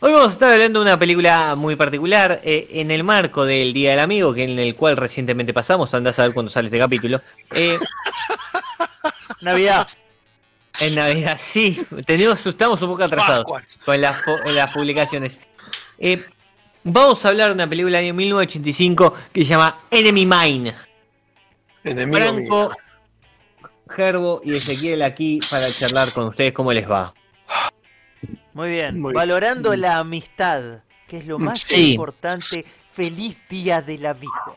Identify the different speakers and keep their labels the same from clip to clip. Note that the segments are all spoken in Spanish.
Speaker 1: Hoy vamos a estar hablando de una película muy particular eh, en el marco del Día del Amigo, que en el cual recientemente pasamos. Andás a ver cuando sale este capítulo. Eh,
Speaker 2: Navidad.
Speaker 1: en Navidad, sí. Tenemos, estamos un poco atrasados
Speaker 3: Pascuas.
Speaker 1: con las, pu- las publicaciones. Eh, vamos a hablar de una película del año 1985 que se llama Enemy Mine.
Speaker 3: Enemigo
Speaker 1: Franco,
Speaker 3: mío.
Speaker 1: Gerbo y Ezequiel aquí para charlar con ustedes cómo les va.
Speaker 2: Muy bien.
Speaker 3: Muy
Speaker 2: Valorando la amistad, que es lo más
Speaker 1: Sí.
Speaker 2: importante. Feliz día del amigo.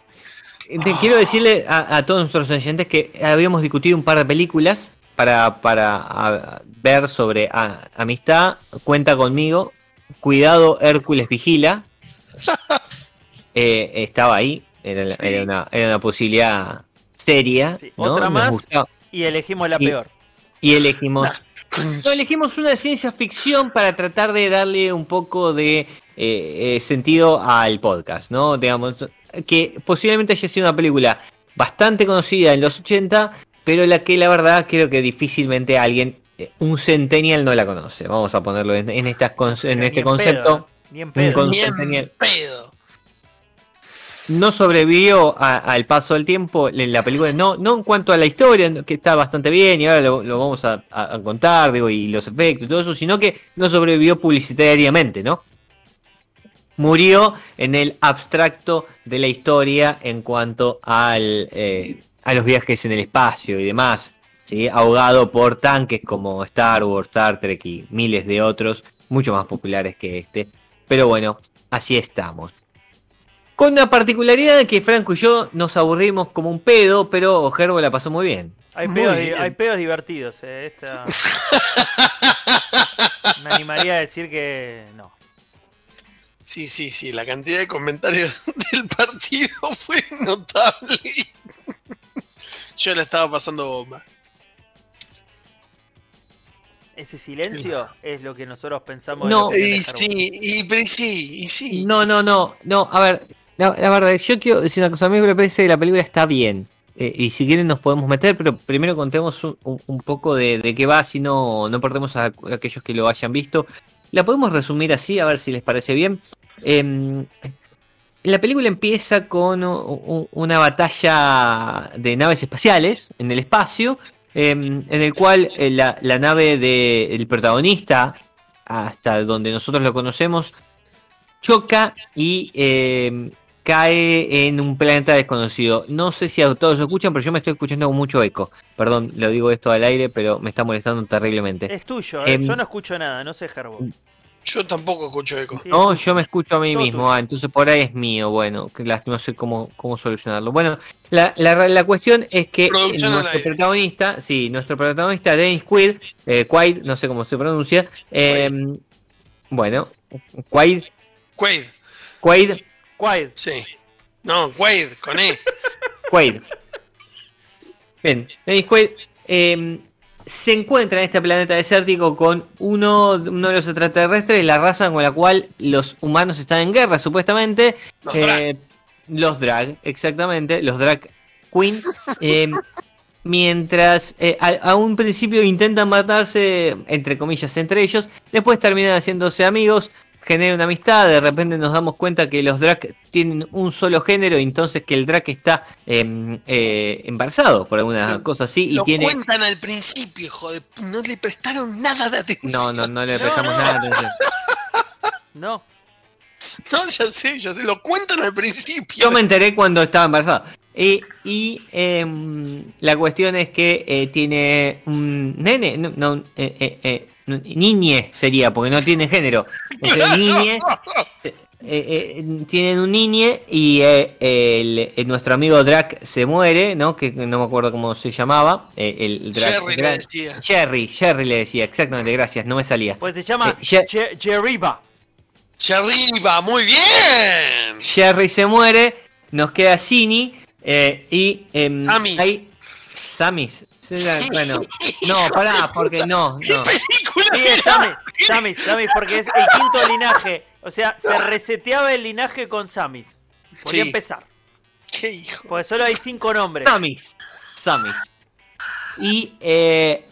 Speaker 1: Te quiero decirle a, a todos nuestros oyentes que habíamos discutido un par de películas para, para a- ver sobre a- amistad. Cuenta conmigo. Cuidado, Hércules vigila. Eh, estaba ahí. Era, la-
Speaker 3: Sí.
Speaker 1: era una, era una posibilidad seria.
Speaker 2: Sí,
Speaker 1: ¿no?
Speaker 2: otra
Speaker 1: Nos
Speaker 2: más.
Speaker 1: gustaba.
Speaker 2: Y elegimos la
Speaker 1: Y-
Speaker 2: peor.
Speaker 1: Y elegimos. No, elegimos una ciencia ficción para tratar de darle un poco de eh, eh, sentido al podcast, ¿no? Digamos, que posiblemente haya sido una película bastante conocida en los 80, pero la que la verdad creo que difícilmente alguien, eh, un centennial no la conoce. Vamos a ponerlo en, en, estas con- en este concepto.
Speaker 2: pedo, Ni en pedo.
Speaker 1: con-
Speaker 3: Ni en
Speaker 1: Centennial.
Speaker 3: pedo.
Speaker 1: No sobrevivió al paso del tiempo en la película, no, no en cuanto a la historia, que está bastante bien y ahora lo, vamos a contar, digo, y los efectos y todo eso, sino que no sobrevivió publicitariamente, ¿no? Murió en el abstracto de la historia en cuanto al, eh, a los viajes en el espacio y demás, ¿sí? ahogado por tanques como Star Wars, Star Trek y miles de otros, mucho más populares que este. Pero bueno, así estamos. Con una particularidad de que Franco y yo nos aburrimos como un pedo, pero Gerbo la pasó muy bien.
Speaker 2: Hay
Speaker 3: bien.
Speaker 2: hay peos divertidos. eh, esta- Me animaría a decir que no.
Speaker 3: Sí, sí, sí. La cantidad de comentarios del partido fue notable. Yo la estaba pasando bomba.
Speaker 2: Ese silencio es lo que nosotros pensamos. de
Speaker 1: No.
Speaker 2: de
Speaker 3: Y
Speaker 2: Harvard.
Speaker 3: sí, y, sí, y sí.
Speaker 1: No, no, no, no, a ver, la, verdad, yo quiero decir una cosa, a mí me parece que la película está bien. eh, y si quieren nos podemos meter, pero primero contemos un, poco de, qué va, si no, no perdemos a, aquellos que lo hayan visto. La podemos resumir así, a ver si les parece bien. Em, la película empieza con una batalla de naves espaciales en el espacio, em, en el cual eh, la, la nave del protagonista, hasta donde nosotros lo conocemos, choca y em, cae en un planeta desconocido. No sé si a todos lo escuchan, pero yo me estoy escuchando con mucho eco. Perdón, lo digo esto al aire, pero me está molestando terriblemente.
Speaker 2: Es tuyo, eh,
Speaker 1: Em,
Speaker 2: yo no escucho nada, no sé, Gerbo.
Speaker 3: Yo tampoco escucho eco.
Speaker 2: Sí,
Speaker 1: No, yo me escucho a mí
Speaker 2: Todo
Speaker 1: mismo,
Speaker 2: tuyo.
Speaker 1: ah, entonces por ahí es mío, bueno, las- no sé cómo, cómo solucionarlo. Bueno, la, la, la cuestión es que
Speaker 3: Producción al
Speaker 1: nuestro protagonista, sí, nuestro protagonista, Dennis Quaid, eh, Quaid, no sé cómo se pronuncia, eh, bueno, Quaid,
Speaker 3: Quaid,
Speaker 1: Quaid,
Speaker 2: Quiet.
Speaker 3: sí. No, Quaid, con E.
Speaker 1: Quaid. Bien, Dennis Quaid eh, se encuentra en este planeta desértico con uno, uno de los extraterrestres, la raza con la cual los humanos están en guerra, supuestamente.
Speaker 3: Los
Speaker 1: Eh,
Speaker 3: drag.
Speaker 1: los drag, exactamente, los drag queen. eh, mientras eh, a, a un principio intentan matarse, entre comillas, entre ellos, después terminan haciéndose amigos, genera una amistad, de repente nos damos cuenta que los drag tienen un solo género, y entonces que el drag está em, eh, embarazado por alguna
Speaker 3: Lo-
Speaker 1: cosa así, y
Speaker 3: Lo
Speaker 1: tiene...
Speaker 3: cuentan al principio, hijo de... p- No le prestaron nada de atención.
Speaker 1: No, no, no le prestamos
Speaker 2: no.
Speaker 1: nada de atención.
Speaker 2: No.
Speaker 3: No, ya sé, ya sé. Lo cuentan al principio.
Speaker 1: Yo me enteré cuando estaba embarazada. Y, y em, la cuestión es que eh, tiene un nene, no, no, eh, eh, eh, no, niñe sería, porque no tiene género. Entonces, niñe, eh, eh, tienen un niñe y eh, el, el- nuestro amigo Drac se muere, ¿no? Que no me acuerdo cómo se llamaba. eh, el Drac-
Speaker 3: Jerry le decía.
Speaker 1: Jerry, Jerry le decía, exactamente, gracias, no me salía.
Speaker 2: Pues se llama
Speaker 1: Eh,
Speaker 2: Jeriba.
Speaker 3: Arriba, muy bien.
Speaker 1: Jerry se muere, nos queda Cini eh, y em,
Speaker 3: Samis.
Speaker 1: ahí Samis. Bueno, no, pará, porque no, no.
Speaker 3: Película.
Speaker 2: Sí, es Samis, Samis, Samis, porque es el quinto linaje. O sea, se reseteaba el linaje con Samis. Podía
Speaker 3: Sí.
Speaker 2: empezar.
Speaker 3: Qué hijo.
Speaker 2: Porque solo hay cinco nombres.
Speaker 1: Samis. Samis. Y eh,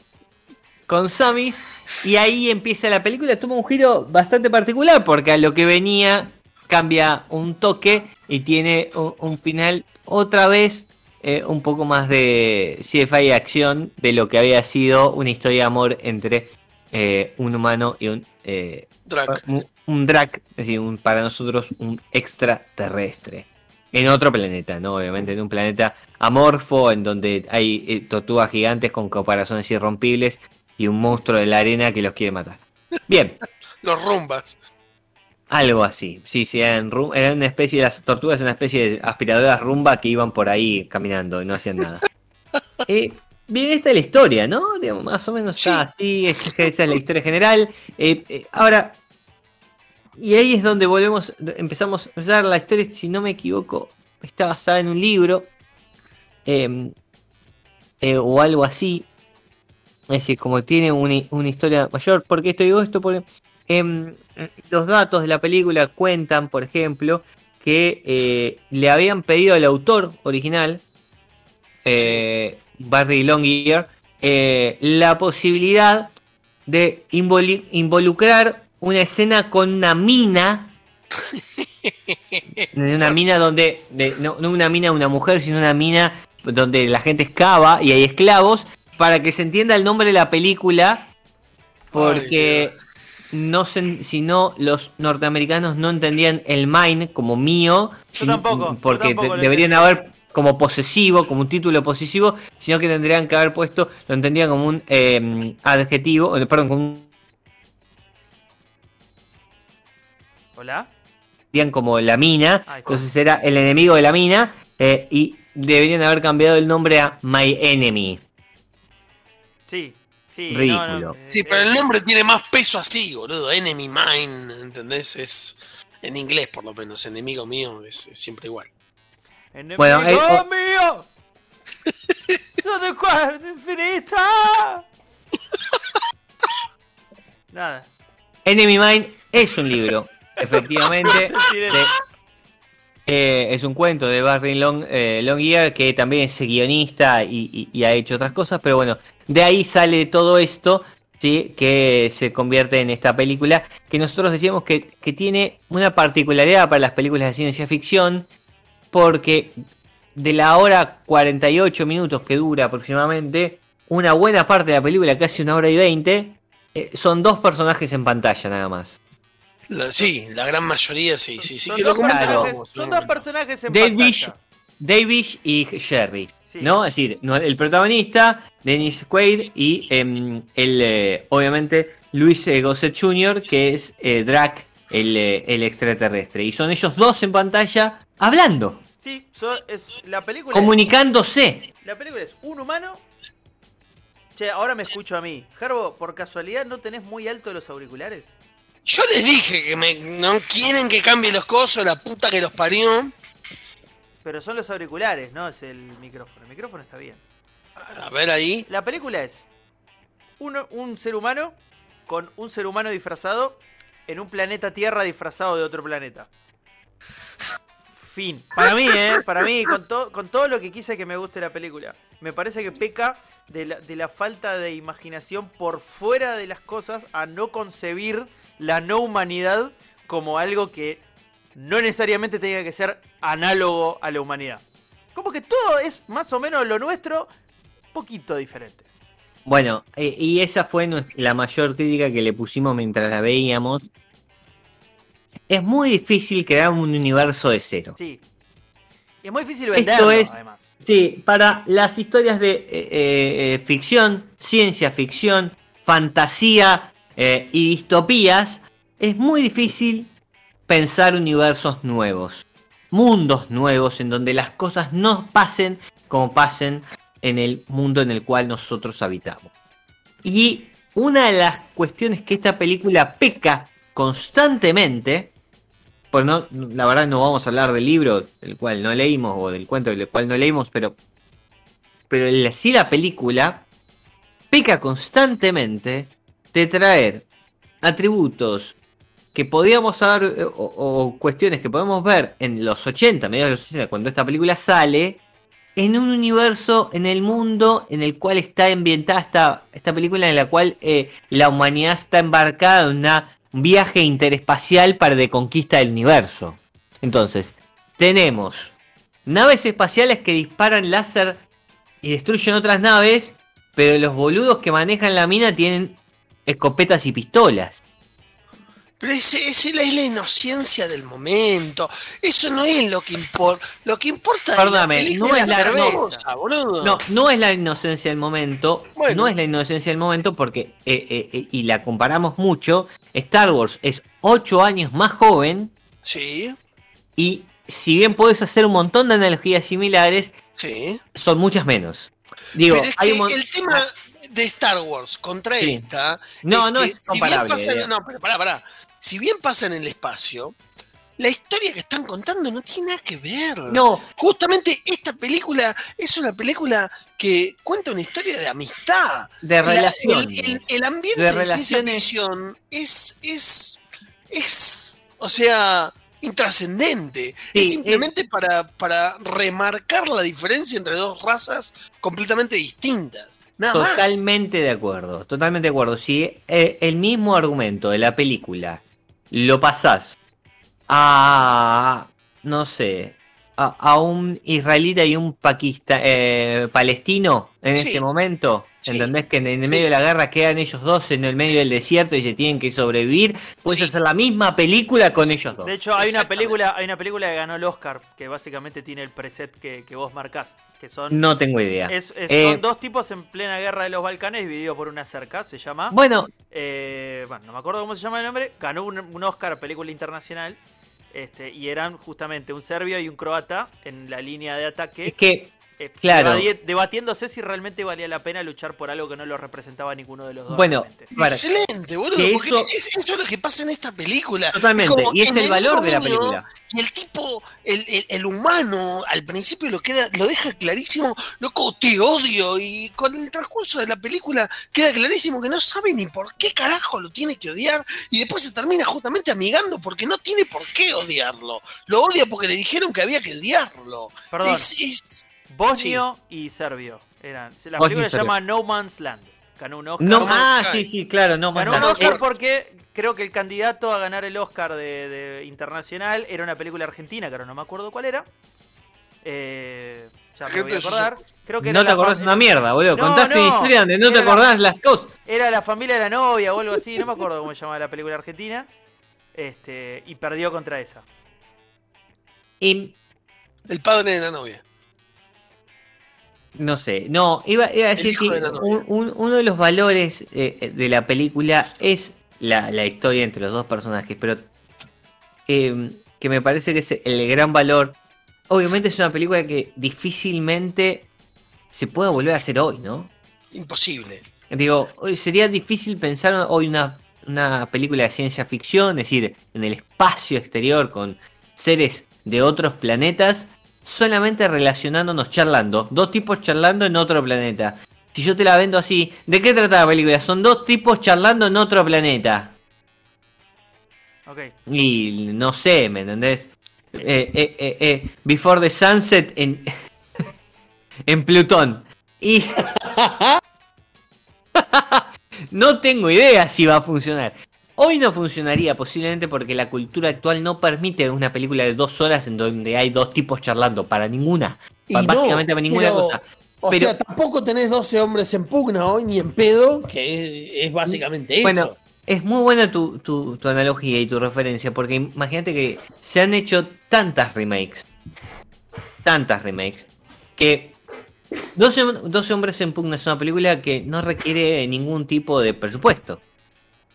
Speaker 1: con Samis, y ahí empieza la película, toma un giro bastante particular, porque a lo que venía cambia un toque y tiene un, un final otra vez eh, un poco más de CFI acción de lo que había sido una historia de amor entre eh, un humano y un, eh,
Speaker 3: Drac.
Speaker 1: un, un Drac, es decir, un, para nosotros un extraterrestre. En otro planeta, ¿no? Obviamente, en un planeta amorfo, en donde hay tortugas gigantes con caparazones irrompibles y un monstruo de la arena que los quiere matar. Bien,
Speaker 3: Los rumbas.
Speaker 1: Algo así. Sí, sí, eran, eran una especie de las tortugas, una especie de aspiradoras rumba que iban por ahí caminando y no hacían nada. Eh, bien, esta es la historia, ¿no? Digamos, más o menos está así, es- esa es la historia general. Eh, eh, ahora, y ahí es donde volvemos, empezamos a empezar la historia, si no me equivoco, está basada en un libro eh, eh, o algo así. Es decir, como tiene una, una historia mayor. ¿Por qué esto digo esto? Porque em, los datos de la película cuentan, por ejemplo, que eh, le habían pedido al autor original, eh, Barry Longear, eh, la posibilidad de involucrar una escena con una mina. Una mina donde, de- no, no una mina de una mujer, sino una mina donde la gente excava y hay esclavos, para que se entienda el nombre de la película, porque no se, si no los norteamericanos no entendían el mine como mío,
Speaker 2: Yo tampoco, yo
Speaker 1: porque
Speaker 2: tampoco
Speaker 1: deberían haber como posesivo, como un título posesivo, sino que tendrían que haber puesto, lo entendían como un eh, adjetivo, perdón, como un
Speaker 2: Hola.
Speaker 1: como la mina, entonces era el enemigo de la mina, eh, y deberían haber cambiado el nombre a My Enemy.
Speaker 2: Sí, sí.
Speaker 1: Ridículo.
Speaker 2: no, no,
Speaker 3: Sí, pero el nombre tiene más peso así, boludo. Enemy mine, ¿entendés? Es en inglés, por lo menos. Enemigo mío es, es siempre igual.
Speaker 2: ¡Enemigo
Speaker 1: Bueno, eh, oh.
Speaker 2: mío! ¡Soy de cuarto infinita! Nada.
Speaker 1: Enemy Mine es un libro, efectivamente. De-. Eh, es un cuento de Barry Long, eh, Longyear, que también es guionista y, ha hecho otras cosas, pero bueno, de ahí sale todo esto, que se convierte en esta película, que nosotros decíamos que, tiene una particularidad para las películas de ciencia ficción, porque de la hora 48 minutos que dura aproximadamente, una buena parte de la película, casi una hora y 20, eh, son dos personajes en pantalla nada más.
Speaker 3: La- sí, la gran mayoría sí, sí, sí.
Speaker 2: Son
Speaker 3: Que
Speaker 2: dos
Speaker 3: lo
Speaker 2: personajes- Son dos personajes en
Speaker 1: Davish,
Speaker 2: pantalla.
Speaker 1: Davish y Sherry,
Speaker 2: Sí.
Speaker 1: ¿no? Es decir, no- el protagonista, Dennis Quaid, y em, el, eh, obviamente, Luis eh, Gossett Jr., que es eh, Drac, el, eh, el extraterrestre. Y son ellos dos en pantalla hablando,
Speaker 2: Sí, so- es, la película.
Speaker 1: comunicándose.
Speaker 2: La película es un humano. Che, ahora me escucho a mí. Gerbo, por casualidad, ¿no tenés muy alto los auriculares?
Speaker 3: Yo les dije que me, no quieren que cambie los cosos, la puta que los parió.
Speaker 2: Pero son los auriculares, no es el micrófono. El micrófono está bien.
Speaker 3: A ver ahí.
Speaker 2: La película es uno- un ser humano con un ser humano disfrazado en un planeta Tierra disfrazado de otro planeta. Fin. Para mí, ¿eh? Para mí, con, to- con todo lo que quise que me guste la película. Me parece que peca de la, de la falta de imaginación por fuera de las cosas a no concebir la no humanidad como algo que no necesariamente tenga que ser análogo a la humanidad. Como que todo es más o menos lo nuestro, poquito diferente.
Speaker 1: Bueno, eh, y esa fue la mayor crítica que le pusimos mientras la veíamos. Es muy difícil crear un universo de cero.
Speaker 2: Sí. Y es muy difícil
Speaker 1: Esto
Speaker 2: venderlo,
Speaker 1: es-
Speaker 2: además.
Speaker 1: Sí, para las historias de eh, eh, ficción, ciencia ficción, fantasía eh, y distopías, es muy difícil pensar universos nuevos, mundos nuevos en donde las cosas no pasen como pasen en el mundo en el cual nosotros habitamos. Y una de las cuestiones que esta película peca constantemente, pues no, la verdad no vamos a hablar del libro del cual no leímos o del cuento del cual no leímos, pero, pero sí la película peca constantemente de traer atributos que podíamos haber, eh, o, cuestiones que podemos ver en los 80, mediados de los 80, cuando esta película sale, en un universo, en el mundo en el cual está ambientada esta, esta película, en la cual eh, la humanidad está embarcada en un viaje interespacial para de conquista del universo. Entonces, tenemos naves espaciales que disparan láser y destruyen otras naves, pero los boludos que manejan la mina tienen escopetas y pistolas.
Speaker 4: Pero ese es la inocencia del momento. Eso no es lo que importa. Lo que importa
Speaker 1: Perdóname,
Speaker 4: es
Speaker 1: no es la-
Speaker 4: cerveza, boludo.
Speaker 1: No, no es la inocencia del momento.
Speaker 4: Bueno.
Speaker 1: No es la inocencia del momento porque, eh, eh, eh, y la comparamos mucho, Star Wars es 8 años más joven
Speaker 4: Sí,
Speaker 1: y si bien puedes hacer un montón de analogías similares,
Speaker 4: sí.
Speaker 1: son muchas menos. Digo,
Speaker 4: Pero es
Speaker 1: hay
Speaker 4: que
Speaker 1: un
Speaker 4: el tema de Star Wars contra
Speaker 1: Sí.
Speaker 4: esta.
Speaker 1: No, no
Speaker 4: que
Speaker 1: es
Speaker 4: si bien
Speaker 1: comparable,
Speaker 4: en-
Speaker 1: digo.
Speaker 4: no, pero pará, pará. Si bien pasa en el espacio, la historia que están contando no tiene nada que ver.
Speaker 1: No,
Speaker 4: Justamente esta película es una película que cuenta una historia de amistad.
Speaker 1: de
Speaker 4: La-
Speaker 1: relaciones.
Speaker 4: el, el- el ambiente
Speaker 1: De
Speaker 4: de, ciencia ficción es, es, es, o sea, intrascendente.
Speaker 1: Sí,
Speaker 4: es simplemente para, para remarcar la diferencia entre dos razas completamente distintas.
Speaker 1: Totalmente de acuerdo, totalmente de acuerdo. Si eh, el mismo argumento de la película lo pasás a, no sé, a, a un israelita y un paquista, eh, palestino en
Speaker 4: Sí.
Speaker 1: este momento,
Speaker 4: Sí.
Speaker 1: ¿entendés? Que en el
Speaker 4: Sí.
Speaker 1: medio de la guerra quedan ellos dos en el medio del desierto y se tienen que sobrevivir. Puedes
Speaker 4: Sí.
Speaker 1: hacer la misma película con ellos dos.
Speaker 2: De hecho, hay una película, hay una película que ganó el Oscar, que básicamente tiene el preset que, que vos marcás, que son,
Speaker 1: No tengo idea.
Speaker 2: es- es-
Speaker 1: Eh,
Speaker 2: son dos tipos en plena guerra de los Balcanes divididos por una cerca, se llama.
Speaker 1: Bueno,
Speaker 2: Eh, bueno, no me acuerdo cómo se llama el nombre. Ganó un, un Oscar película internacional. Este, y eran justamente un serbio y un croata en la línea de ataque,
Speaker 1: que
Speaker 2: eh,
Speaker 1: claro.
Speaker 2: debati- debatiéndose si realmente valía la pena luchar por algo que no lo representaba ninguno de los dos.
Speaker 1: Bueno, para-
Speaker 4: Excelente, boludo.
Speaker 1: eso-
Speaker 4: es, eso es lo que pasa en esta película.
Speaker 1: Totalmente,
Speaker 4: como
Speaker 1: y es el valor de la película.
Speaker 4: Y el tipo, el, el- el humano, al principio lo queda, lo deja clarísimo, loco, te odio. Y con el transcurso de la película queda clarísimo que no sabe ni por qué carajo lo tiene que odiar. Y después se termina justamente amigando porque no tiene por qué odiarlo. Lo odia porque le dijeron que había que odiarlo.
Speaker 2: Perdón,
Speaker 4: Es- es-
Speaker 2: bosnio y serbio. Eran. La película se llama No Man's Land. Ganó un Oscar.
Speaker 1: no, ah,
Speaker 4: Man's
Speaker 1: sí, sí, claro, no más
Speaker 2: Ganó un. Oscar
Speaker 1: Eh,
Speaker 2: porque creo que el candidato a ganar el Oscar de, de internacional era una película argentina, que ahora no me acuerdo cuál era. Eh, ya me voy a acordar. Creo que
Speaker 1: no te
Speaker 2: la
Speaker 1: acordás una mierda, boludo.
Speaker 2: No,
Speaker 1: Contaste
Speaker 2: no.
Speaker 1: historia donde no te
Speaker 2: la-
Speaker 1: acordás las cosas.
Speaker 2: Era la familia de la novia o algo así, no me acuerdo cómo se llamaba la película argentina. Este, y perdió contra esa.
Speaker 1: Y
Speaker 4: el padre de la novia.
Speaker 1: No sé, no, iba, iba a decir que
Speaker 4: de
Speaker 1: un- un- uno de los valores eh, de la película es la, la historia entre los dos personajes, pero eh, que me parece que es el gran valor. Obviamente es una película que difícilmente se pueda volver a hacer hoy, ¿no?
Speaker 4: Imposible.
Speaker 1: Digo, hoy sería difícil pensar hoy una, una película de ciencia ficción, es decir, en el espacio exterior con seres de otros planetas, solamente relacionándonos, charlando. Dos tipos charlando en otro planeta. Si yo te la vendo así, ¿de qué trata la película? Son dos tipos charlando en otro planeta.
Speaker 2: Ok.
Speaker 1: Y no sé, ¿me entendés? Eh, eh, eh, eh, Before the Sunset en, en Plutón. Y no tengo idea si va a funcionar. Hoy no funcionaría posiblemente porque la cultura actual no permite una película de dos horas en donde hay dos tipos charlando. Para ninguna.
Speaker 5: Y no,
Speaker 1: básicamente para ninguna
Speaker 5: pero-
Speaker 1: cosa.
Speaker 5: O
Speaker 1: Pero-
Speaker 5: sea, tampoco tenés 12 hombres en pugna hoy ni en pedo, que es, es básicamente eso.
Speaker 1: Bueno, es muy buena tu, tu, tu analogía y tu referencia, porque imagínate que se han hecho tantas remakes tantas remakes, que 12, 12 hombres en pugna es una película que no requiere ningún tipo de presupuesto.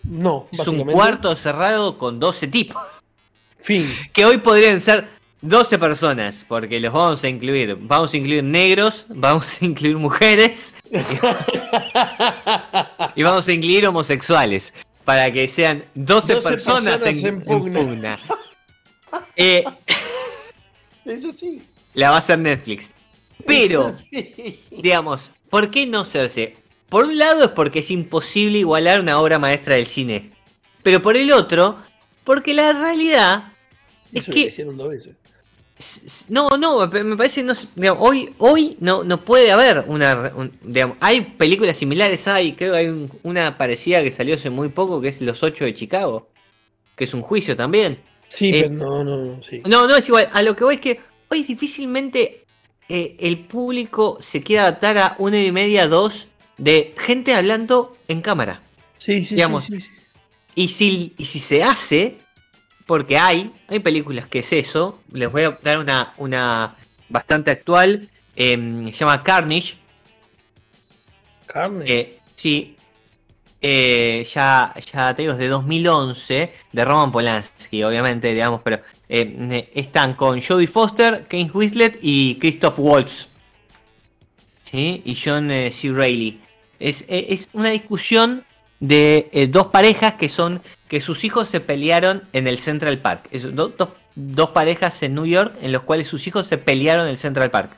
Speaker 4: No,
Speaker 1: Es un cuarto cerrado con 12 tipos.
Speaker 4: Fin.
Speaker 1: Que hoy podrían ser 12 personas, porque los vamos a incluir. Vamos a incluir negros, vamos a incluir mujeres y vamos a incluir homosexuales. Para que sean 12,
Speaker 4: 12
Speaker 1: personas,
Speaker 4: personas
Speaker 1: en,
Speaker 4: en pugna.
Speaker 1: en pugna. Eh,
Speaker 4: Eso sí.
Speaker 1: la va a hacer Netflix. Pero,
Speaker 4: sí.
Speaker 1: digamos, ¿por qué no se hace? Por un lado es porque es imposible igualar una obra maestra del cine. Pero por el otro, porque la realidad es
Speaker 4: Eso lo
Speaker 1: que
Speaker 4: hicieron dos veces.
Speaker 1: No, no, me parece no, digamos, hoy hoy no no puede haber una un- digamos, hay películas similares, hay creo que hay un- una parecida que salió hace muy poco que es Los Ocho de Chicago, que es un juicio también.
Speaker 4: Sí,
Speaker 1: Eh,
Speaker 4: pero no, no, sí.
Speaker 1: No, no es igual, a lo que voy es que hoy difícilmente eh, el público se quiere adaptar a una hora y media, dos de gente hablando en cámara.
Speaker 4: Sí, sí,
Speaker 1: digamos,
Speaker 4: sí, sí, sí.
Speaker 1: Y si, y si se hace, porque hay, hay películas que es eso, les voy a dar una, una bastante actual, em, se llama Carnage,
Speaker 4: Carne.
Speaker 1: eh, sí, eh, ya, ya te digo, es de 2011, de Roman Polanski, obviamente, digamos, pero eh, están con Jodie Foster, Kane Winslet y Christoph Waltz, ¿sí? Y John eh, C. Reilly. Es, eh, es una discusión de eh, dos parejas que son que sus hijos se pelearon en el Central Park. Es do- do- dos parejas en New York en los cuales sus hijos se pelearon en el Central Park.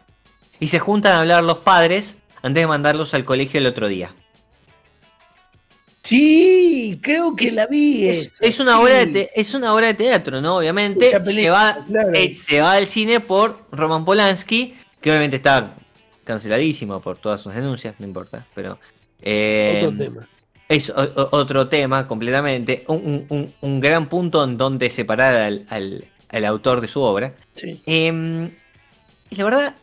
Speaker 1: Y se juntan a hablar los padres antes de mandarlos al colegio el otro día.
Speaker 4: Sí, creo que la vi.
Speaker 1: Es,
Speaker 4: esa,
Speaker 1: es una
Speaker 4: sí.
Speaker 1: obra de es una obra de teatro, ¿no? Obviamente se
Speaker 4: película,
Speaker 1: va,
Speaker 4: claro.
Speaker 1: eh, se va al cine por Roman Polanski, que obviamente está canceladísimo por todas sus denuncias, no importa, pero eh,
Speaker 4: Otro tema.
Speaker 1: es o- otro tema completamente, un, un- un- un gran punto en donde separar al, al- al autor de su obra.
Speaker 4: Sí.
Speaker 1: Eh, y la verdad,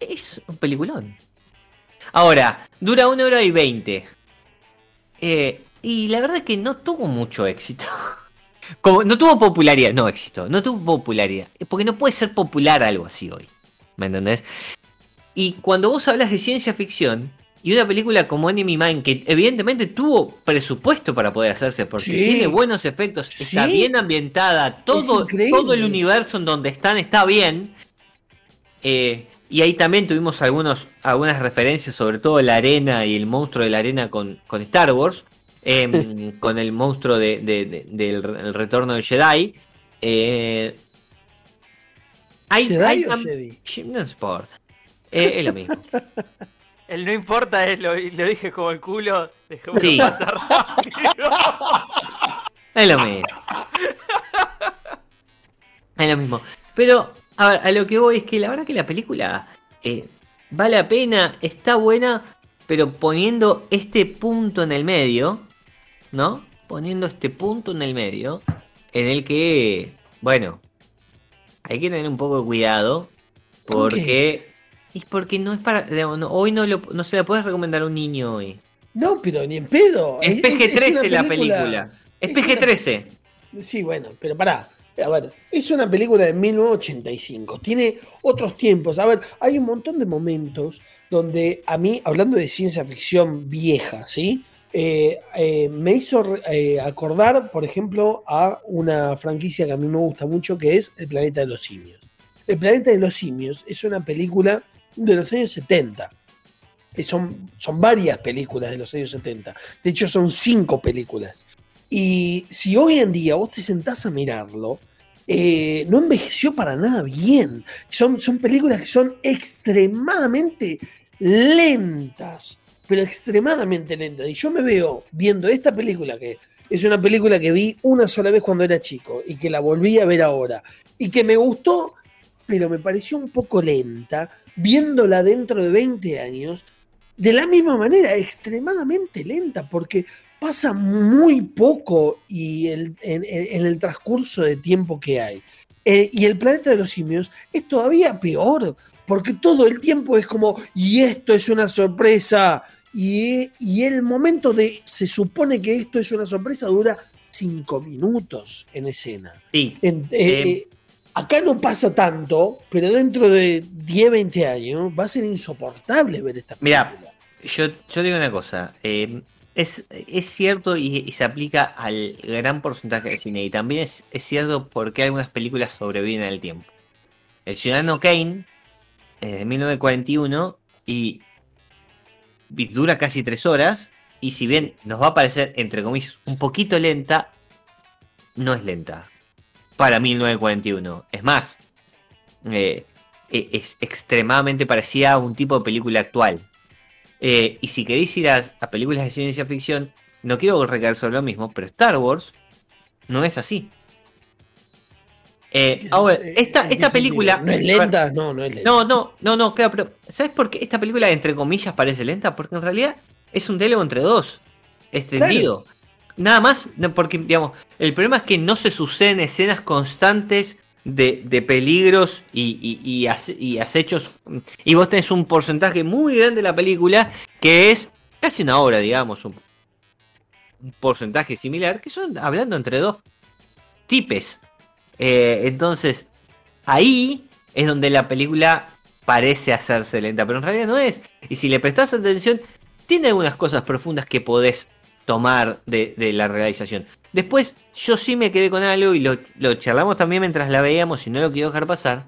Speaker 1: es un peliculón. Ahora, dura una hora y veinte. Eh, y la verdad que no tuvo mucho éxito. Como, no tuvo popularidad, no éxito, no tuvo popularidad. Porque no puede ser popular algo así hoy. ¿Me entendés? Y cuando vos hablas de ciencia ficción y una película como Enemy Mine, que evidentemente tuvo presupuesto para poder hacerse, porque
Speaker 4: Sí.
Speaker 1: tiene buenos efectos, está bien ambientada, todo, todo el universo en donde están está bien. Eh, y ahí también tuvimos algunos, algunas referencias, sobre todo la arena y el monstruo de la arena con, con Star Wars, em, con el monstruo de, de- de- del re- el retorno del Jedi. Eh, hay,
Speaker 4: ¿Jedi
Speaker 1: hay
Speaker 4: o Jedi?
Speaker 1: No. Eh, es lo mismo.
Speaker 2: El no importa es lo, lo dije como el culo. Dejémoslo
Speaker 1: Sí.
Speaker 2: pasar rápido.
Speaker 1: Es lo mismo. Es lo mismo. Pero, a, ver, a lo que voy es que la verdad que la película eh, vale la pena, está buena, pero poniendo este punto en el medio, ¿no? Poniendo este punto en el medio, en el que, bueno, hay que tener un poco de cuidado, porque... Es porque no es para... no- hoy no, lo, no se la puedes recomendar a un niño hoy.
Speaker 4: No, pero ni en pedo.
Speaker 1: Es
Speaker 4: Es- es- es
Speaker 1: PG-13
Speaker 4: una
Speaker 1: la película. Es
Speaker 4: es una-
Speaker 1: PG-13.
Speaker 4: Sí, bueno, pero pará. A ver, es una película de 1985. Tiene otros tiempos. A ver, hay un montón de momentos donde a mí, hablando de ciencia ficción vieja, ¿sí? Eh, eh, me hizo eh, acordar, por ejemplo, a una franquicia que a mí me gusta mucho, que es El Planeta de los Simios. El Planeta de los Simios es una película de los años 70. Eh, Son, son varias películas de los años 70. De hecho, son cinco películas. Y si hoy en día vos te sentás a mirarlo, eh, no envejeció para nada bien. Son, son películas que son extremadamente lentas, pero extremadamente lentas. Y yo me veo viendo esta película, que es una película que vi una sola vez cuando era chico y que la volví a ver ahora, y que me gustó, pero me pareció un poco lenta, viéndola dentro de 20 años, de la misma manera, extremadamente lenta, porque pasa muy poco y el- en, el transcurso de tiempo que hay. Eh, y el planeta de los simios es todavía peor, porque todo el tiempo es como, y esto es una sorpresa, y, y el momento de, se supone que esto es una sorpresa, dura cinco minutos en escena.
Speaker 1: Sí.
Speaker 4: En- eh, eh, acá no pasa tanto, pero dentro de 10, 20 años va a ser insoportable ver esta película.
Speaker 1: Yo, yo digo una cosa, eh, es, es cierto y, y se aplica al gran porcentaje de cine y también es, es cierto porque algunas películas sobreviven al tiempo. El Ciudadano Kane, eh, de 1941, y, y dura casi tres horas, y si bien nos va a parecer, entre comillas, un poquito lenta, no es lenta. Para 1941. Es más, eh, e- es extremadamente parecida a un tipo de película actual. Eh, y si queréis ir a, a películas de ciencia ficción, no quiero recaer sobre lo mismo, pero Star Wars no es así. Eh, ahora, esta,
Speaker 4: ¿en qué
Speaker 1: esta película.
Speaker 4: ¿No es lenta? No, no es lenta.
Speaker 1: No, no, no, no, claro, pero ¿sabes por qué esta película, entre comillas, parece lenta? Porque en realidad es un diálogo entre dos, extendido. Nada más, porque, digamos, el problema es que no se suceden escenas constantes de, de peligros y, y, y acechos. Y vos tenés un porcentaje muy grande de la película que es casi una hora, digamos, un, un porcentaje similar, que son hablando entre dos tipes. Eh, entonces, ahí es donde la película parece hacerse lenta, pero en realidad no es. Y si le prestás atención, tiene algunas cosas profundas que podés tomar de, de la realización. Después, yo sí me quedé con algo y lo, lo charlamos también mientras la veíamos y no lo quiero dejar pasar.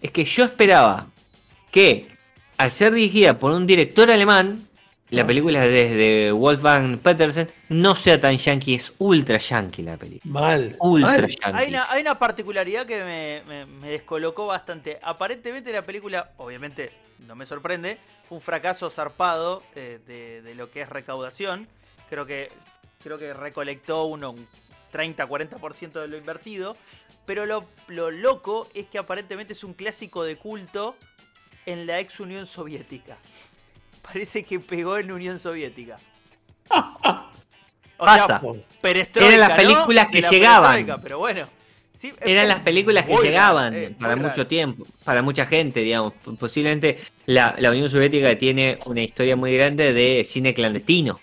Speaker 1: Es que yo esperaba que, al ser dirigida por un director alemán, la
Speaker 4: Ah,
Speaker 1: película desde Wolfgang Petersen no sea tan yankee, es ultra yankee la película.
Speaker 4: Mal.
Speaker 1: Ultra
Speaker 4: mal.
Speaker 1: yankee.
Speaker 2: Hay una, hay una particularidad que me, me- me descolocó bastante. Aparentemente la película, obviamente no me sorprende, fue un fracaso zarpado eh, de, de lo que es recaudación. Creo que, creo que recolectó uno, un 30-40% de lo invertido. Pero lo, lo loco es que aparentemente es un clásico de culto en la ex Unión Soviética. Parece que pegó en Unión Soviética. O.
Speaker 4: Bueno,
Speaker 2: perestroika,
Speaker 1: Eran las
Speaker 2: ¿no?
Speaker 1: películas que
Speaker 2: la
Speaker 1: llegaban.
Speaker 2: Pero bueno. Sí, es
Speaker 1: Eran las películas que llegaban
Speaker 2: eh,
Speaker 1: para
Speaker 2: raro.
Speaker 1: mucho tiempo, para mucha gente, digamos. Posiblemente la, la Unión Soviética tiene una historia muy grande de cine clandestino,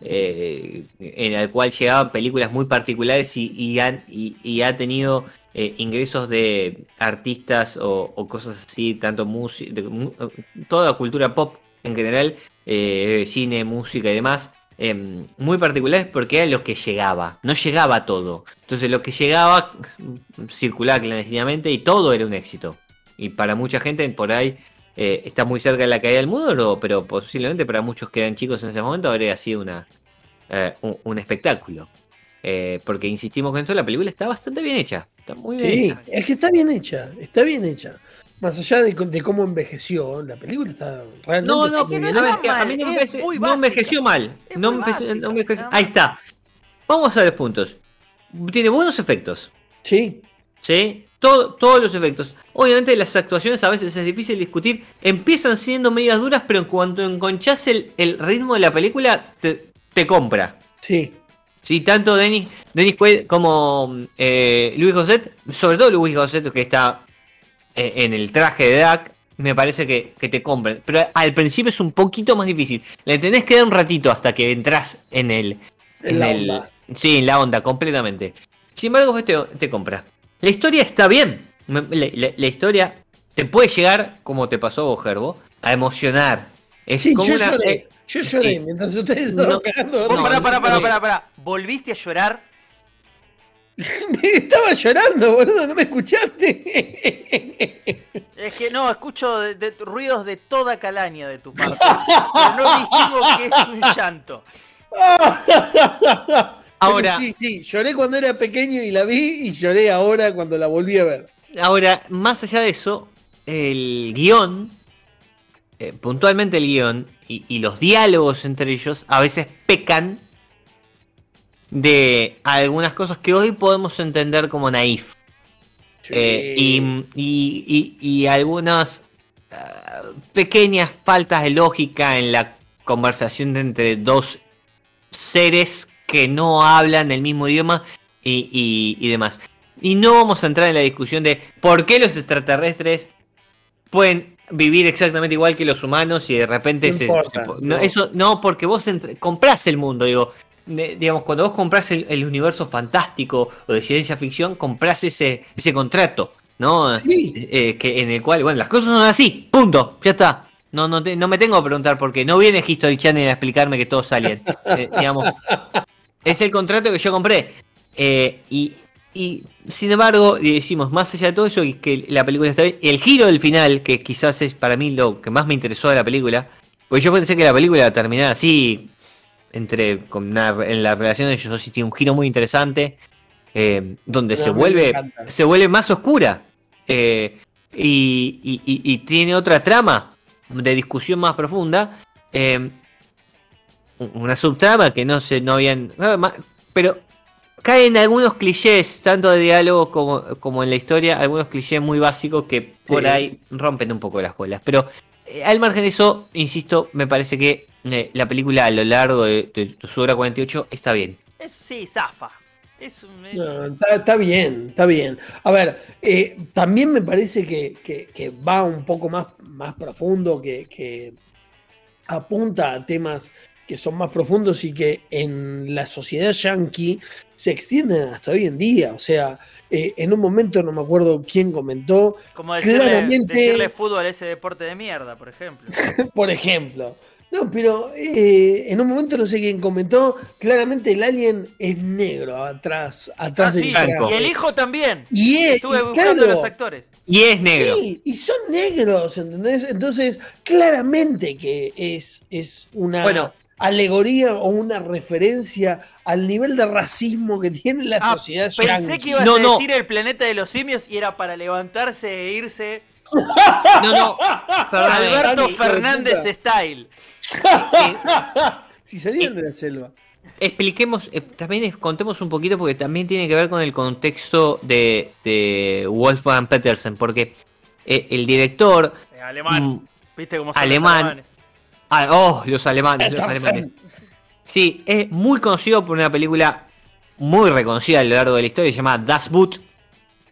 Speaker 1: eh, en el cual llegaban películas muy particulares y, han- ha tenido eh, ingresos de artistas o, cosas así, tanto música, toda la cultura pop en general, eh, cine, música y demás, eh, muy particulares porque era lo que llegaba, no llegaba todo. Entonces lo que llegaba mm, circulaba clandestinamente y todo era un éxito. Y para mucha gente por ahí eh, está muy cerca de la caída del mundo, pero posiblemente para muchos que eran chicos en ese momento habría sido una, eh, un, un espectáculo. Eh, porque insistimos con esto, la película está bastante bien hecha. Está muy bien
Speaker 4: Sí,
Speaker 1: hecha.
Speaker 4: es que está bien hecha, está bien hecha. Más allá de, de cómo envejeció, la película está realmente.
Speaker 1: No, no,
Speaker 4: bien
Speaker 1: no, es que a mí no me, parece- no envejeció mal.
Speaker 2: Es
Speaker 1: No
Speaker 2: muy
Speaker 1: envejeció-
Speaker 2: básica,
Speaker 1: no envejeció-
Speaker 2: nada más.
Speaker 1: Ahí está. Vamos a ver puntos. Tiene buenos efectos.
Speaker 4: Sí,
Speaker 1: ¿sí? Todo- todos los efectos. Obviamente las actuaciones a veces es difícil discutir. Empiezan siendo medias duras, pero en cuanto enconchás el, el ritmo de la película, te, te compra.
Speaker 4: sí.
Speaker 1: Sí, tanto Denis, Denis Quaid como eh, Luis Gosset, sobre todo Luis Gosset que está eh, en el traje de Dak, me parece que, que te compran. Pero al principio es un poquito más difícil. Le tenés que dar un ratito hasta que entras en el...
Speaker 4: En la
Speaker 1: el-
Speaker 4: onda.
Speaker 1: Sí, en la onda, completamente. Sin embargo, te, te compra. La historia está bien. Me- La, la- la historia te puede llegar, como te pasó a vos, Gerbo, a emocionar. Es
Speaker 4: Sí,
Speaker 1: como
Speaker 4: yo
Speaker 1: una-
Speaker 4: lloré.
Speaker 1: eh,
Speaker 4: Yo lloré
Speaker 1: sí.
Speaker 4: mientras ustedes estaban
Speaker 1: No,
Speaker 4: cagando.
Speaker 2: Vos,
Speaker 1: No,
Speaker 2: pará, pará, pará, pará, pará. ¿Volviste a llorar?
Speaker 4: Estaba llorando, boludo, no me escuchaste.
Speaker 2: Es que no, escucho de- de- ruidos de toda calaña de tu parte. pero no distingo que es un llanto.
Speaker 1: Ahora-
Speaker 4: Pero sí, sí, lloré cuando era pequeño y la vi y lloré ahora cuando la volví a ver.
Speaker 1: Ahora, más allá de eso, el guion, eh, puntualmente el guion y, y los diálogos entre ellos a veces pecan de algunas cosas que hoy podemos entender como naif. Eh, y, y- y- y algunas ah, pequeñas faltas de lógica en la conversación de entre dos seres que no hablan el mismo idioma y demás. Y no vamos a entrar en la discusión de por qué los extraterrestres pueden vivir exactamente igual que los humanos y de repente
Speaker 4: No
Speaker 1: se,
Speaker 4: importa,
Speaker 1: se- no, eso no porque vos entr- comprás el mundo digo de- digamos cuando vos comprás el, el universo fantástico o de ciencia ficción comprás ese ese contrato ¿no?
Speaker 4: Sí.
Speaker 1: Eh, que en el cual, bueno, las cosas son así, punto, ya está. No, no, te- no me tengo que preguntar por qué. No viene History Channel a explicarme que todos salían. Eh, digamos, es el contrato que yo compré. Eh, y, y, sin embargo, decimos, más allá de todo eso, y que la película está bien. El giro del final, que quizás es para mí lo que más me interesó de la película, porque yo pensé que la película iba a terminar así, entre con una- en la relación de ellos dos, y tiene un giro muy interesante, eh, donde
Speaker 4: No,
Speaker 1: se vuelve, se vuelve más oscura. eh, y, y- y- y tiene otra trama de discusión más profunda. eh, una subtrama que no se no habían nada más, pero caen algunos clichés tanto de diálogo como, como en la historia algunos clichés muy básicos que por
Speaker 4: Sí.
Speaker 1: ahí rompen un poco las bolas pero eh, al margen de eso insisto me parece que eh, la película a lo largo de, de su hora 48 está bien
Speaker 2: Es, sí, zafa. Es un. es-
Speaker 4: No, está, está bien, está bien. A ver, eh, también me parece que, que- que va un poco más, más profundo, que, que apunta a temas que son más profundos y que en la sociedad yankee se extienden hasta hoy en día. O sea, eh, en un momento no me acuerdo quién comentó,
Speaker 2: Como decirle,
Speaker 4: claramente-
Speaker 2: decirle fútbol a ese deporte de mierda, por ejemplo.
Speaker 4: por ejemplo. No, pero eh, en un momento no sé quién comentó, claramente el alien es negro atrás, atrás
Speaker 2: Ah,
Speaker 4: del
Speaker 2: sí,
Speaker 1: blanco.
Speaker 2: y el hijo también.
Speaker 4: Y es,
Speaker 2: Estuve
Speaker 4: y
Speaker 2: buscando
Speaker 4: claro,
Speaker 2: los actores.
Speaker 1: y es negro
Speaker 4: Sí, y son negros, ¿entendés? Entonces, claramente que es, es una
Speaker 1: Bueno.
Speaker 4: Alegoría o una referencia al nivel de racismo que tiene la
Speaker 2: Ah,
Speaker 4: sociedad
Speaker 2: Pensé
Speaker 4: yankee.
Speaker 2: que ibas
Speaker 1: No,
Speaker 2: a
Speaker 1: no.
Speaker 2: decir el planeta de los simios y era para levantarse e irse
Speaker 1: no no.
Speaker 2: Alberto Fernández style.
Speaker 4: Si salían de la selva.
Speaker 1: expliquemos, eh, también contemos un poquito porque también tiene que ver con el contexto de, de Wolfgang Petersen, porque eh, el director...
Speaker 2: Eh, alemán.
Speaker 1: mm,
Speaker 2: ¿Viste cómo son
Speaker 1: Alemán.
Speaker 2: los alemanes?
Speaker 1: Ah, oh, los alemanes, los alemanes. Sí, es muy conocido por una película muy reconocida a lo largo de la historia, llamada Das Boot,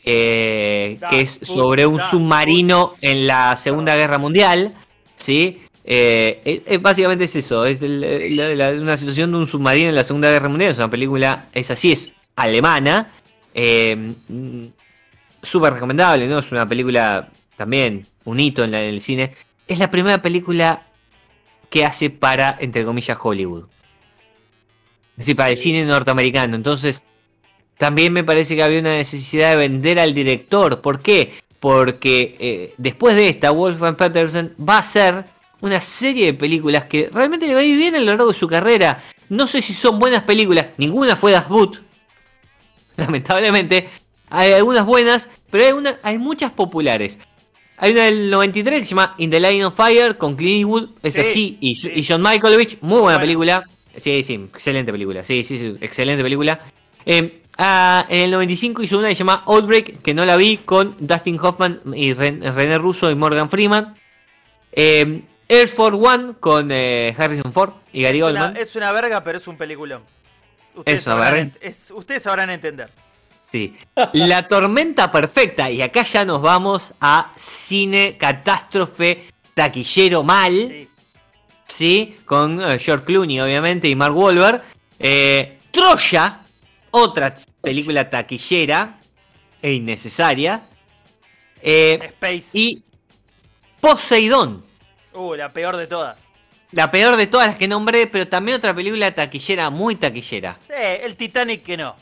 Speaker 1: eh, que es sobre un submarino en la Segunda Guerra Mundial, ¿sí? Eh, básicamente es eso, es el- la- la- una situación de un submarino en la Segunda Guerra Mundial, es una película, es así, es alemana, eh, mm, súper recomendable, ¿no? Es una película también, un hito en, la- en el cine. Es la primera película que hace para, entre comillas, Hollywood. Es decir, para el cine norteamericano. Entonces, también me parece que había una necesidad de vender al director. ¿Por qué? Porque eh, después de esta, Wolfgang Petersen va a hacer una serie de películas que realmente le va a ir bien a lo largo de su carrera. No sé si son buenas películas. Ninguna fue Das Boot. Lamentablemente. Hay algunas buenas, pero hay, una, hay muchas populares. Hay una del 93 que se llama In the Line of Fire con Clint Eastwood, es
Speaker 2: Sí,
Speaker 1: así, y,
Speaker 2: sí.
Speaker 1: y John Malkovich, muy buena película. Sí, sí, excelente película, sí, sí, sí, excelente película. Eh, ah, en el 95 hizo una que se llama Outbreak, que no la vi, con Dustin Hoffman y Ren- René Russo y Morgan Freeman. Eh, Air Force One con eh, Harrison Ford y Gary
Speaker 2: Es una,
Speaker 1: Oldman.
Speaker 2: es una verga, pero es un peliculón. Sabrán, es- ustedes sabrán entender.
Speaker 1: Sí. La tormenta perfecta, y acá ya nos vamos a cine catástrofe taquillero mal.
Speaker 2: Sí.
Speaker 1: ¿sí? Con eh, George Clooney, obviamente, y Mark Wahlberg. Eh, Troya, otra película taquillera e innecesaria. Eh,
Speaker 2: Space.
Speaker 1: y Poseidón,
Speaker 2: Uh, la peor de todas.
Speaker 1: la peor de todas las que nombré, pero también otra película taquillera, muy taquillera.
Speaker 2: Sí, el Titanic que no.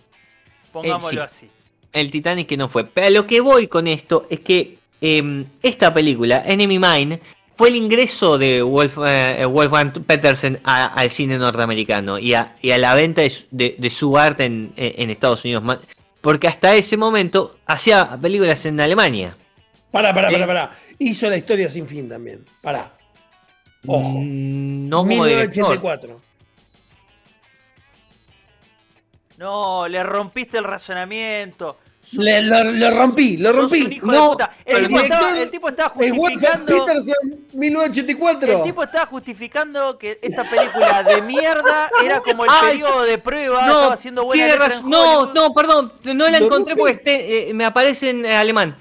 Speaker 2: Pongámoslo
Speaker 1: Eh, sí.
Speaker 2: así.
Speaker 1: El Titanic que no fue. Pero a lo que voy con esto es que eh, esta película, Enemy Mine, fue el ingreso de Wolf, eh, Wolfgang Petersen a- al cine norteamericano y a, y a la venta de, su- de- de su arte en, en Estados Unidos. Porque hasta ese momento hacía películas en Alemania.
Speaker 4: Pará, pará,
Speaker 1: Eh.
Speaker 4: pará, pará. Hizo la historia sin fin también. Pará. Ojo.
Speaker 1: Mm, No como
Speaker 2: No, le rompiste el razonamiento.
Speaker 4: Le, lo, lo rompí, lo rompí.
Speaker 2: un hijo de
Speaker 4: No,
Speaker 2: puta. El
Speaker 4: el
Speaker 2: tipo, estaba,
Speaker 4: director-
Speaker 2: el tipo estaba
Speaker 4: el Wolfgang
Speaker 2: justificando.
Speaker 4: Peterson, 1984.
Speaker 2: El tipo estaba justificando que esta película de mierda era como el
Speaker 1: Ay,
Speaker 2: periodo de prueba,
Speaker 1: No,
Speaker 2: estaba haciendo buena en
Speaker 1: no, no, perdón, no la
Speaker 4: Lo
Speaker 1: encontré
Speaker 4: rompí.
Speaker 1: porque este, eh, me aparece en alemán.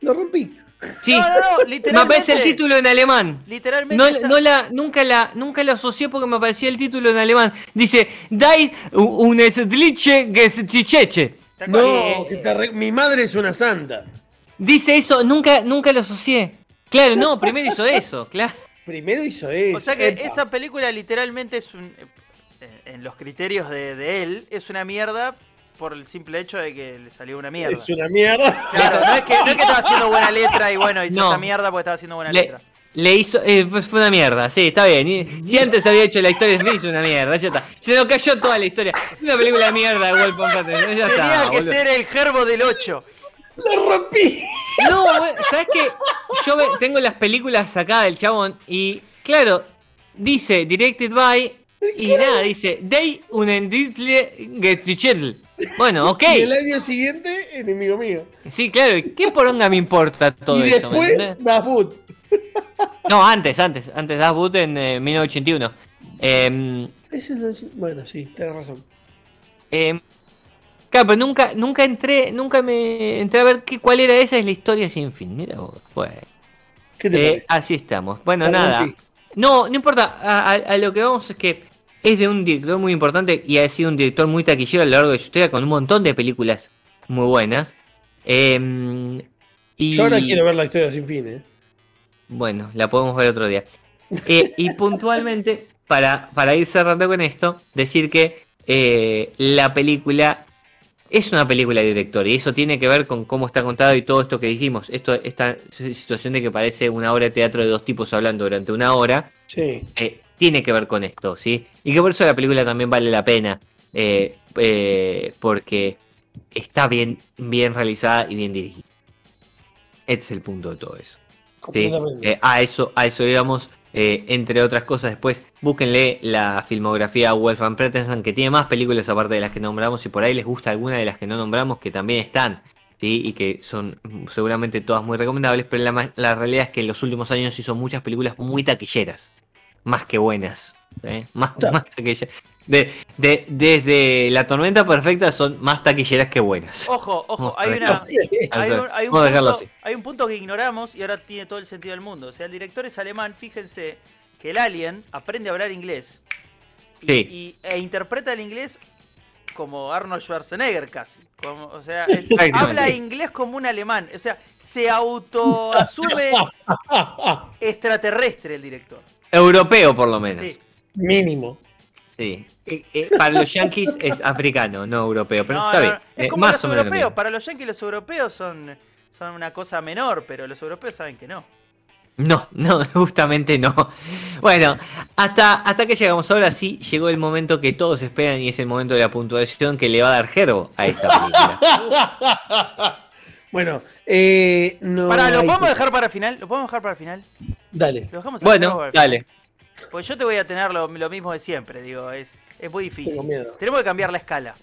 Speaker 4: Lo rompí.
Speaker 1: Sí,
Speaker 2: No, no, no,
Speaker 1: me
Speaker 2: literalmente.
Speaker 1: aparece el título en alemán.
Speaker 2: Literalmente.
Speaker 1: No,
Speaker 2: está-
Speaker 1: no la, nunca la, nunca la asocié porque me aparecía el título en alemán. Dice, Dai un esliche gesticheche.
Speaker 2: está
Speaker 4: No, que te re- mi madre es una santa.
Speaker 1: Dice eso, nunca, nunca lo asocié. Claro, no, primero hizo eso, claro.
Speaker 4: Primero hizo eso.
Speaker 2: O sea que
Speaker 4: epa.
Speaker 2: esta película literalmente es un. eh, En los criterios de, de él, es una mierda por el simple hecho de que le salió una mierda.
Speaker 4: es una mierda.
Speaker 2: Claro, no es, que, no es que estaba haciendo buena letra y bueno, hizo
Speaker 1: No.
Speaker 2: esta mierda porque estaba haciendo buena
Speaker 1: Le,
Speaker 2: letra.
Speaker 1: le hizo, eh, fue una mierda, sí, está bien. Y- Si antes había hecho la historia de hizo una mierda, ya está. Se nos cayó toda la historia. Una película de mierda de Wolf ya
Speaker 2: Tenía
Speaker 1: está.
Speaker 2: que
Speaker 1: boludo.
Speaker 2: ser el gerbo del 8.
Speaker 4: ¡Lo rompí!
Speaker 1: No, bueno, ¿sabes qué? Yo tengo las películas sacadas del chabón y, claro, dice directed by y nada, dice Day unendittle Gettichel. Bueno, ok.
Speaker 4: Y el año siguiente, enemigo mío.
Speaker 1: Sí, claro, ¿qué poronga me importa todo
Speaker 4: y
Speaker 1: eso? ¿me
Speaker 4: después? Dahut.
Speaker 1: No, antes, antes, antes Das Boot en eh, 1981. Em,
Speaker 4: Ese no es- Bueno, sí, tenés razón.
Speaker 1: em, claro, pero nunca, nunca entré, nunca me entré a ver qué, cuál era esa, es la historia sin fin. Mira vos, bueno.
Speaker 4: ¿Qué te
Speaker 1: Eh, así estamos. Bueno, nada. No, no importa. A, a- a lo que vamos es que es de un director muy importante y ha sido un director muy taquillero a lo largo de su historia con un montón de películas muy buenas. Em, y
Speaker 4: Yo ahora quiero ver la historia sin fin, ¿eh?
Speaker 1: bueno, la podemos ver otro día. Eh, y puntualmente, para, para ir cerrando con esto, decir que eh, la película es una película de director y eso tiene que ver con cómo está contado y todo esto que dijimos. Esto, esta situación de que parece una obra de teatro de dos tipos hablando durante una hora,
Speaker 4: Sí.
Speaker 1: eh, tiene que ver con esto, ¿sí? Y que por eso la película también vale la pena, eh, eh, porque está bien, bien realizada y bien dirigida. Este es el punto de todo eso. Sí, eh, a eso, a eso digamos, entre otras cosas, después búsquenle la filmografía a Wolfgang Petersen, que tiene más películas aparte de las que nombramos, y por ahí les gusta alguna de las que no nombramos, que también están, ¿sí? y que son seguramente todas muy recomendables, pero la, la realidad es que en los últimos años hizo muchas películas muy taquilleras, más que buenas, más, más taquilleras. De, de- desde La Tormenta Perfecta son más taquilleras que buenas.
Speaker 2: Ojo, ojo, hay una. Hay un, hay un punto,
Speaker 1: así.
Speaker 2: hay un punto que ignoramos y ahora tiene todo el sentido del mundo. O sea, el director es alemán, fíjense que el alien aprende a hablar inglés. Y,
Speaker 1: Sí.
Speaker 2: y- e interpreta el inglés como Arnold Schwarzenegger casi. Como, o sea, es- habla inglés como un alemán. O sea, se autoasume extraterrestre el director.
Speaker 1: Europeo por lo menos.
Speaker 2: Sí.
Speaker 4: Mínimo.
Speaker 1: Sí. Eh, eh, para los yankees es africano, no europeo, pero
Speaker 2: No,
Speaker 1: está
Speaker 2: no,
Speaker 1: bien.
Speaker 2: no. Es
Speaker 1: Eh,
Speaker 2: como
Speaker 1: más
Speaker 2: los
Speaker 1: o menos lo
Speaker 2: europeos. Para los yankees los europeos son, son una cosa menor, pero los europeos saben que no.
Speaker 1: No, no, justamente no. Bueno, hasta, hasta que llegamos ahora sí, llegó el momento que todos esperan y es el momento de la puntuación que le va a dar Gerbo a esta película.
Speaker 4: Bueno, eh, no.
Speaker 2: Pará, ¿lo podemos dejar para final? ¿Lo podemos dejar para final?
Speaker 4: Dale.
Speaker 2: ¿Lo dejamos
Speaker 1: bueno,
Speaker 2: para final?
Speaker 1: dale.
Speaker 2: Pues yo te voy a tener lo, lo mismo de siempre, digo, es, es muy difícil.
Speaker 4: Tengo miedo.
Speaker 2: Tenemos que cambiar la escala.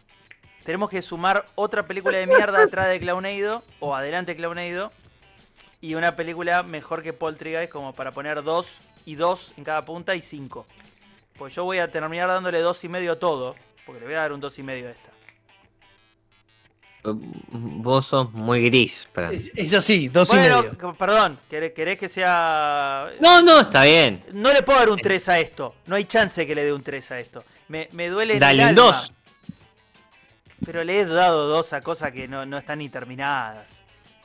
Speaker 2: Tenemos que sumar otra película de mierda atrás de Clowneido o adelante Clowneido y una película mejor que Poltergeist como para poner dos y dos en cada punta y cinco. Pues yo voy a terminar dándole dos y medio a todo, porque le voy a dar un dos y medio a esta.
Speaker 1: Vos sos muy gris.
Speaker 4: Es, es así, dos y medio.
Speaker 2: perdón, ¿querés, querés que sea
Speaker 1: No, no, está bien.
Speaker 2: No le puedo dar un 3 a esto. No hay chance que le dé un 3 a esto. Me, me duele
Speaker 1: Dale
Speaker 2: el
Speaker 1: un
Speaker 2: alma.
Speaker 1: 2.
Speaker 2: Pero le he dado 2 a cosas que no, no están ni terminadas.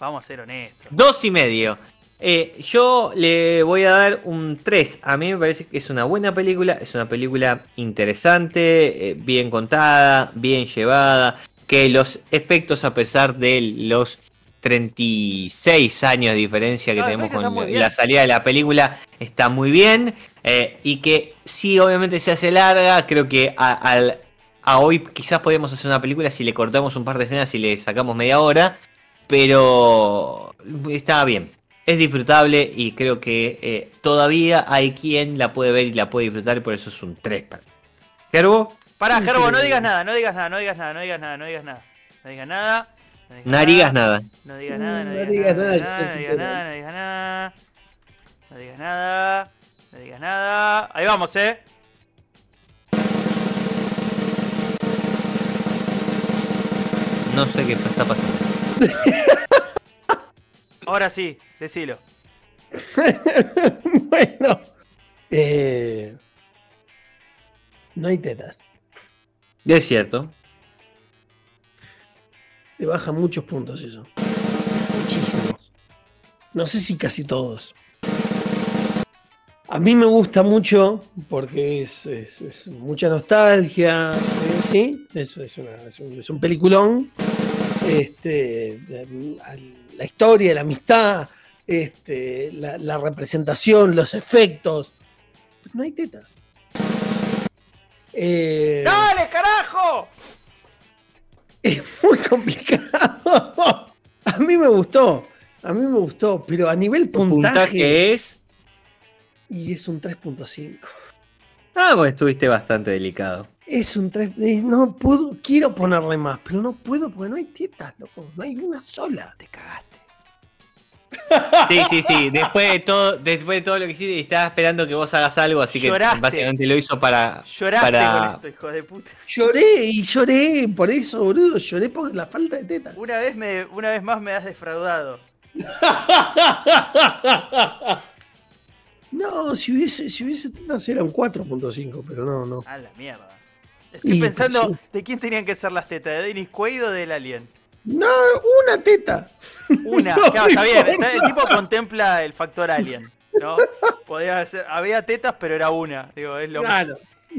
Speaker 2: Vamos a ser honestos.
Speaker 1: Dos y medio. Eh, yo le voy a dar un 3. A mí me parece que es una buena película. Es una película interesante, eh, bien contada, bien llevada. Que los efectos, a pesar de los 36 años de diferencia que
Speaker 2: No,
Speaker 1: tenemos con la salida de la película, está muy bien. eh, y que sí, obviamente se hace larga. Creo que a, al- a hoy quizás podríamos hacer una película si le cortamos un par de escenas y le sacamos media hora pero está bien. Es disfrutable y creo que eh, todavía hay quien la puede ver y la puede disfrutar y por eso es un 3 para mí. ¿Gerbo?
Speaker 2: Pará, Gerbo, no digas nada, no digas nada, no digas nada, no digas nada, no digas nada. No digas nada.
Speaker 1: No digas nada.
Speaker 2: No digas nada, no
Speaker 4: No
Speaker 2: digas
Speaker 4: digas
Speaker 2: nada,
Speaker 4: nada,
Speaker 2: no digas nada, no digas nada. No digas nada. No digas nada. Ahí vamos, eh.
Speaker 1: No sé qué está pasando.
Speaker 2: Ahora sí, decilo.
Speaker 4: bueno. Eh, no hay tetas.
Speaker 1: Es cierto.
Speaker 4: Te baja muchos puntos eso. muchísimos. No sé si casi todos. A mí me gusta mucho porque es, es- es mucha nostalgia, eh, ¿sí? Es, es, una- es un, es un peliculón. Este, la, historia, la amistad, este, la, la representación, los efectos. Pero no hay tetas. Eh,
Speaker 2: ¡Dale, carajo!
Speaker 4: es muy complicado. A mí me gustó. A mí me gustó, pero a nivel puntaje,
Speaker 1: puntaje es.
Speaker 4: y es un 3.5.
Speaker 1: Ah, bueno, estuviste bastante delicado.
Speaker 4: Es un 3. eh, No puedo, quiero ponerle más, pero no puedo porque no hay tetas, loco. No hay una sola. Te cagaste.
Speaker 1: Sí, sí, sí. Después de todo, después de todo lo que hiciste, estaba esperando que vos hagas algo, así que
Speaker 2: Lloraste.
Speaker 1: básicamente lo hizo para.
Speaker 2: Lloraste
Speaker 1: para...
Speaker 2: con esto, hijo de puta.
Speaker 4: Lloré y lloré por eso, boludo. Lloré por la falta de tetas.
Speaker 2: Una vez, me, una vez más me has defraudado.
Speaker 4: No, si hubiese, si hubiese tetas era un 4.5, pero no, no.
Speaker 2: A la mierda. Estoy
Speaker 4: Y,
Speaker 2: pensando,
Speaker 4: pues,
Speaker 2: ¿de quién tenían que ser las tetas? ¿De Dennis Quaid o del Alien?
Speaker 4: No, una teta.
Speaker 2: Una,
Speaker 4: No
Speaker 2: claro, está bien.
Speaker 4: importa.
Speaker 2: el tipo contempla el factor Alien. ¿no? Podía ser, había tetas, pero era una. Digo, es lo
Speaker 4: Claro.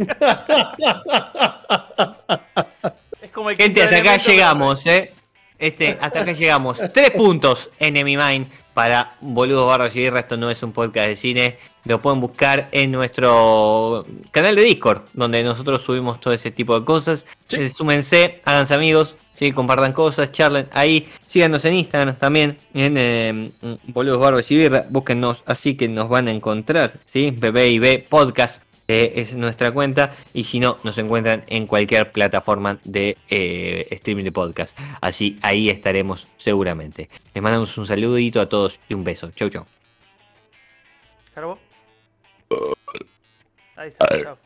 Speaker 2: Es como el
Speaker 1: Gente, hasta acá llegamos, ¿eh? Este, hasta acá llegamos. Tres puntos, Enemy Mine, para Boludo Barro y Guerra. Esto no es un podcast de cine. Lo pueden buscar en nuestro canal de Discord, donde nosotros subimos todo ese tipo de cosas. Eh, súmense, háganse amigos, ¿sí? compartan cosas, charlen ahí. Síganos en Instagram también, en eh, Boludos Barbos y Birra. Búsquennos, así que nos van a encontrar, ¿sí? BB Podcast eh, es nuestra cuenta. Y si no, nos encuentran en cualquier plataforma de eh, streaming de podcast. Así ahí estaremos seguramente. Les mandamos un saludito a todos y un beso. Chau, chau.
Speaker 2: ¿Carbo? Ahí está, chao.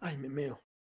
Speaker 4: Ay, me meo.